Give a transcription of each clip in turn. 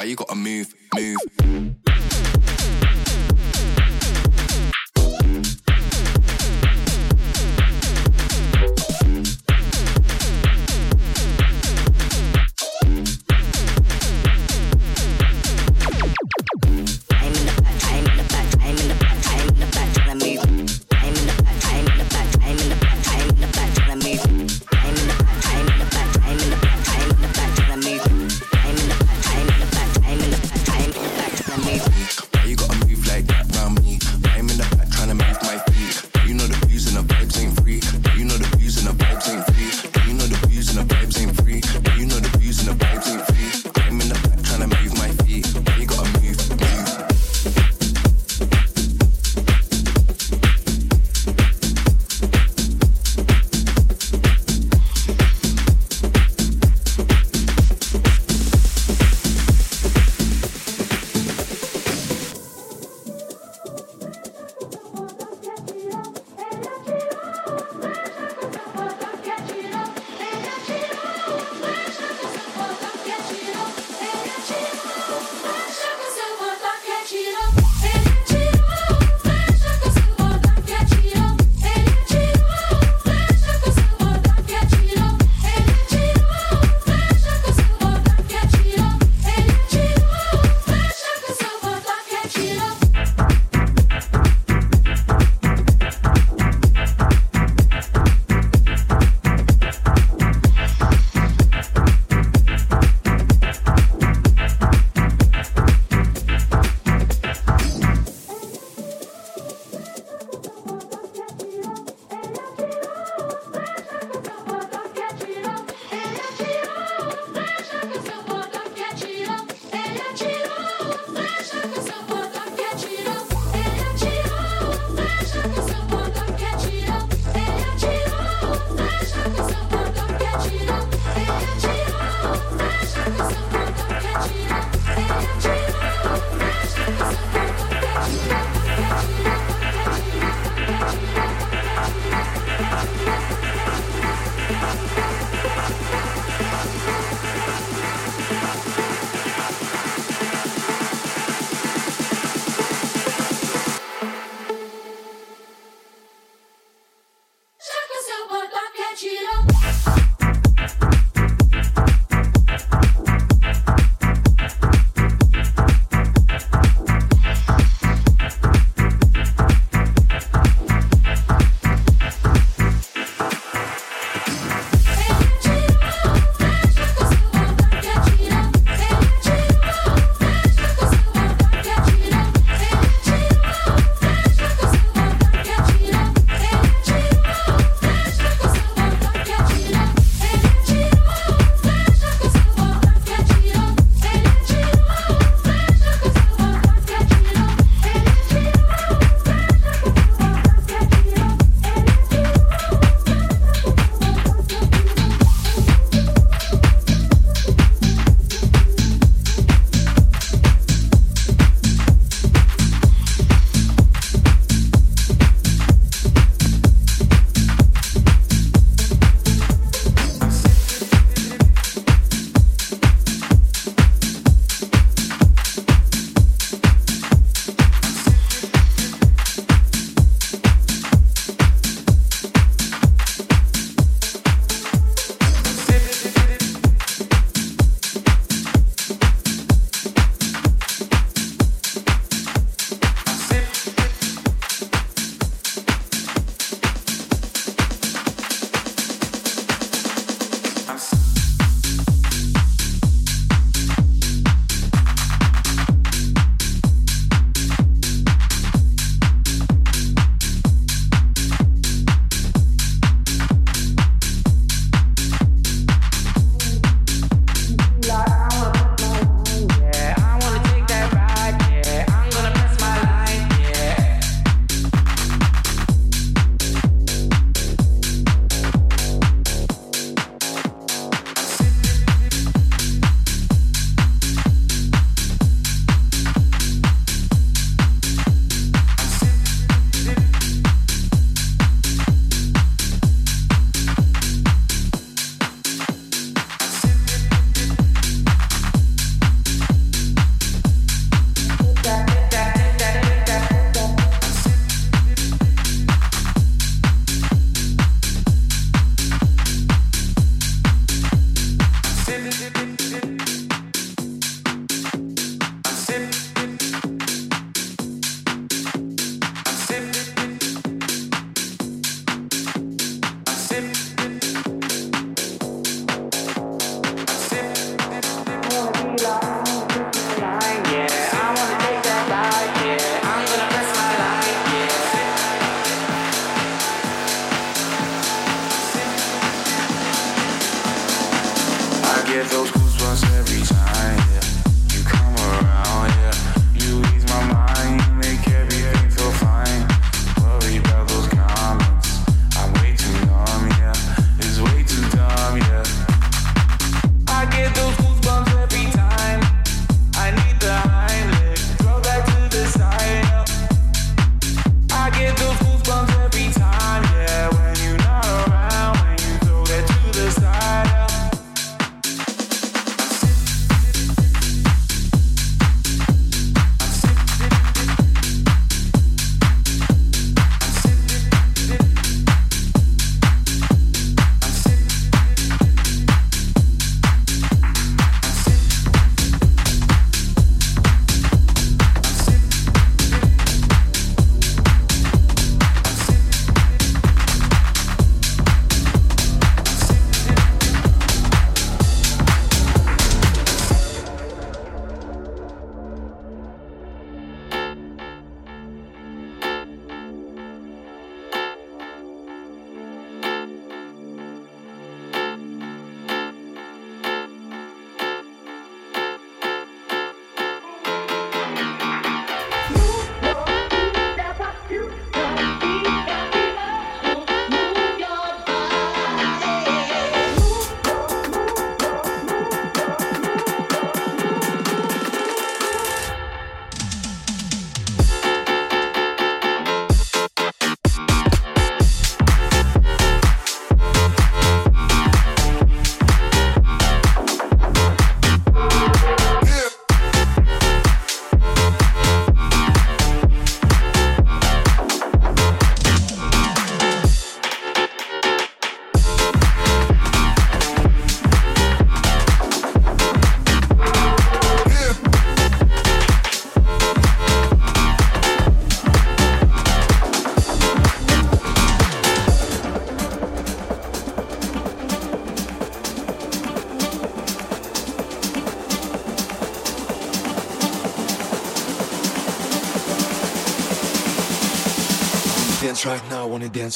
Why you gotta move, move?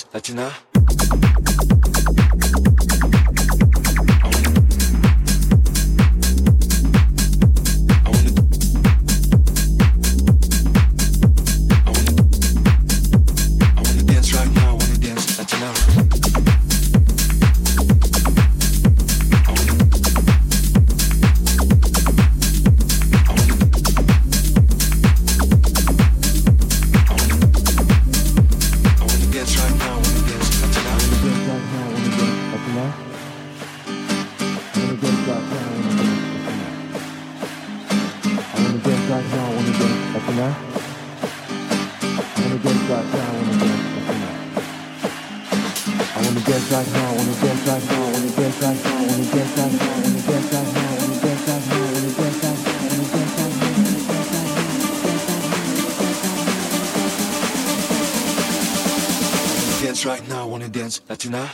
friends, Latina. you now?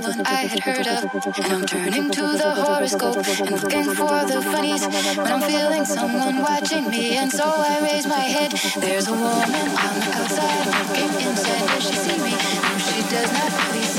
one I had heard of. And I'm turning to the horoscope and looking for the funnies. When I'm feeling someone watching me, and so I raise my head. There's a woman on the outside looking inside. Does she see me? No, she does not. Please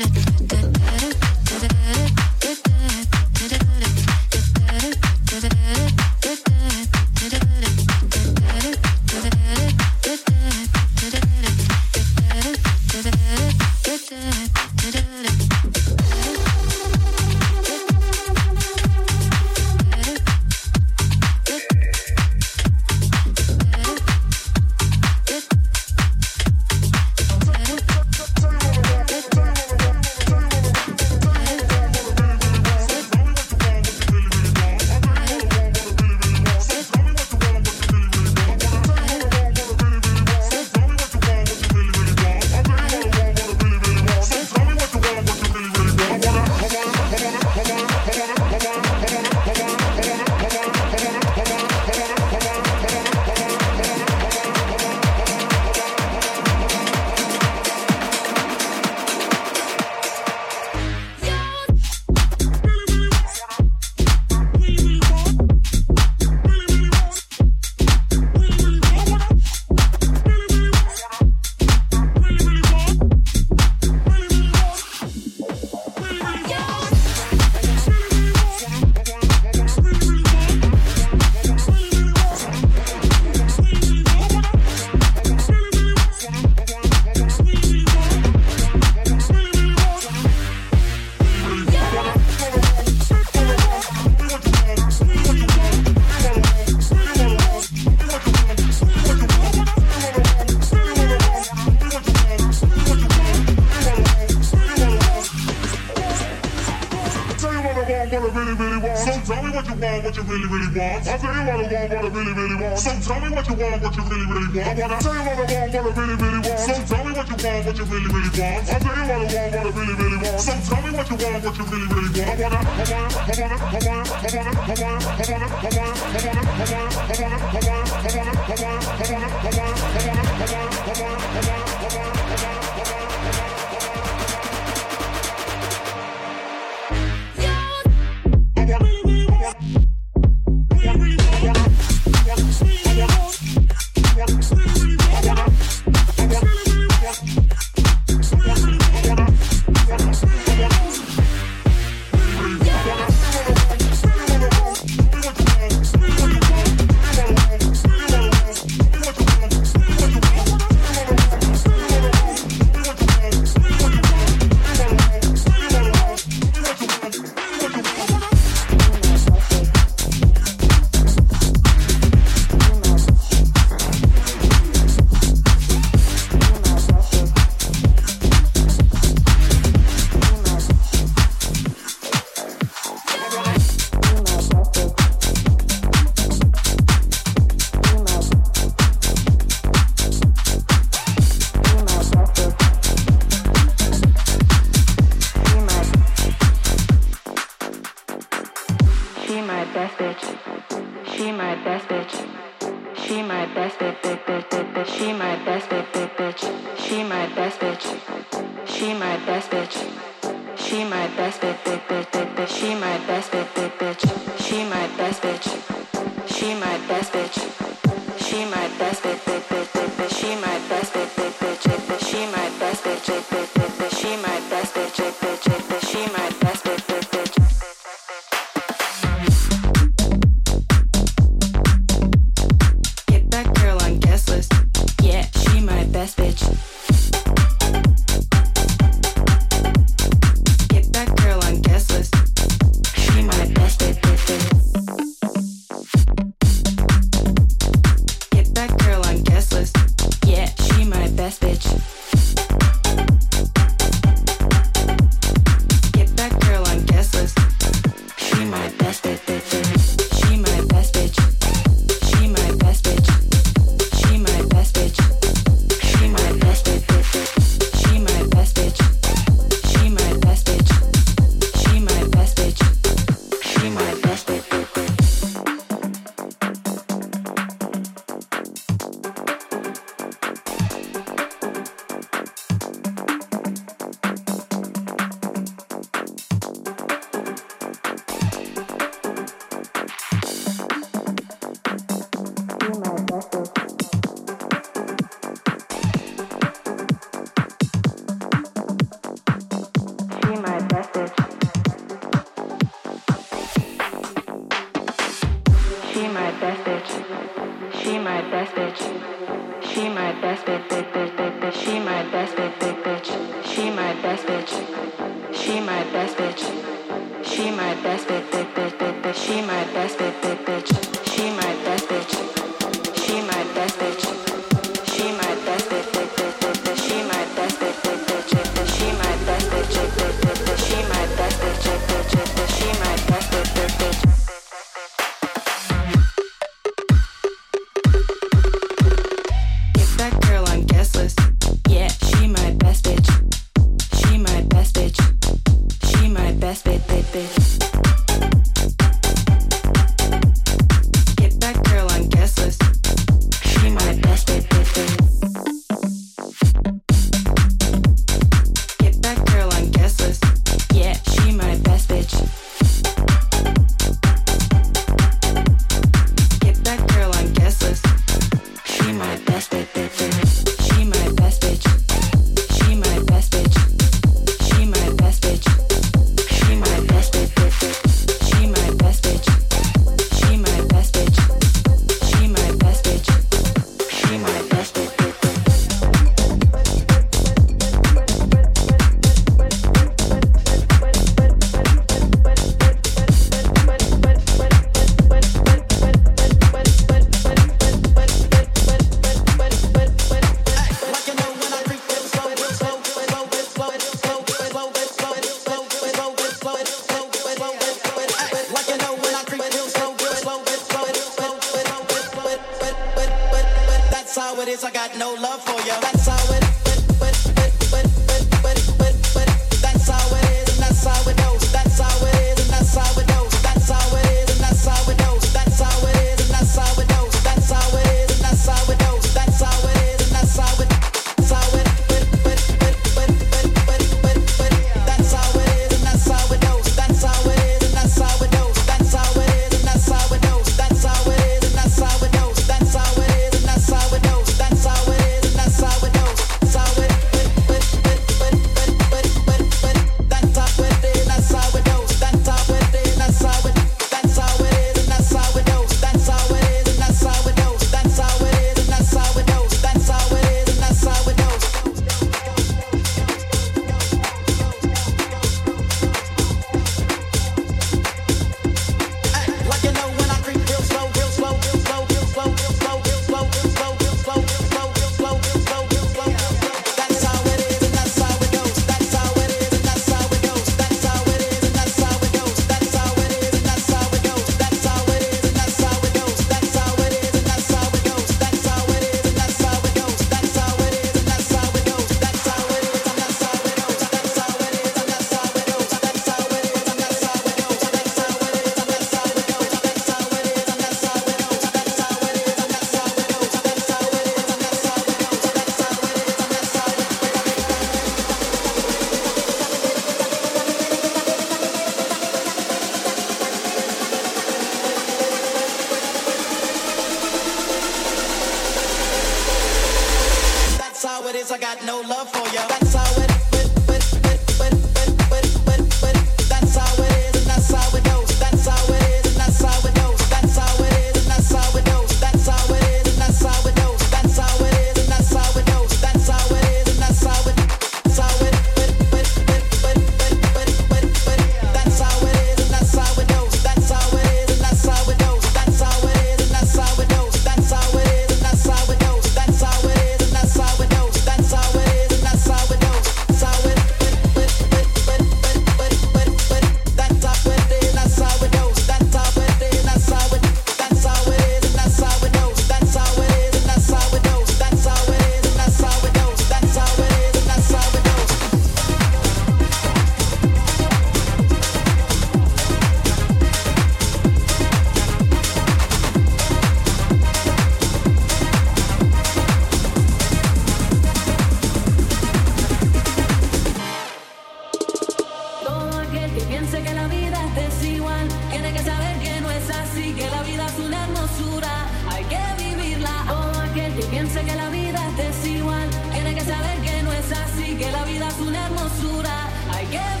aquel que piense que la vida es desigual. Tiene que saber que no es así, que la vida es una hermosura, hay que vivirla. o aquel que piense que la vida es desigual. Tiene que saber que no es así, que la vida es una hermosura, hay que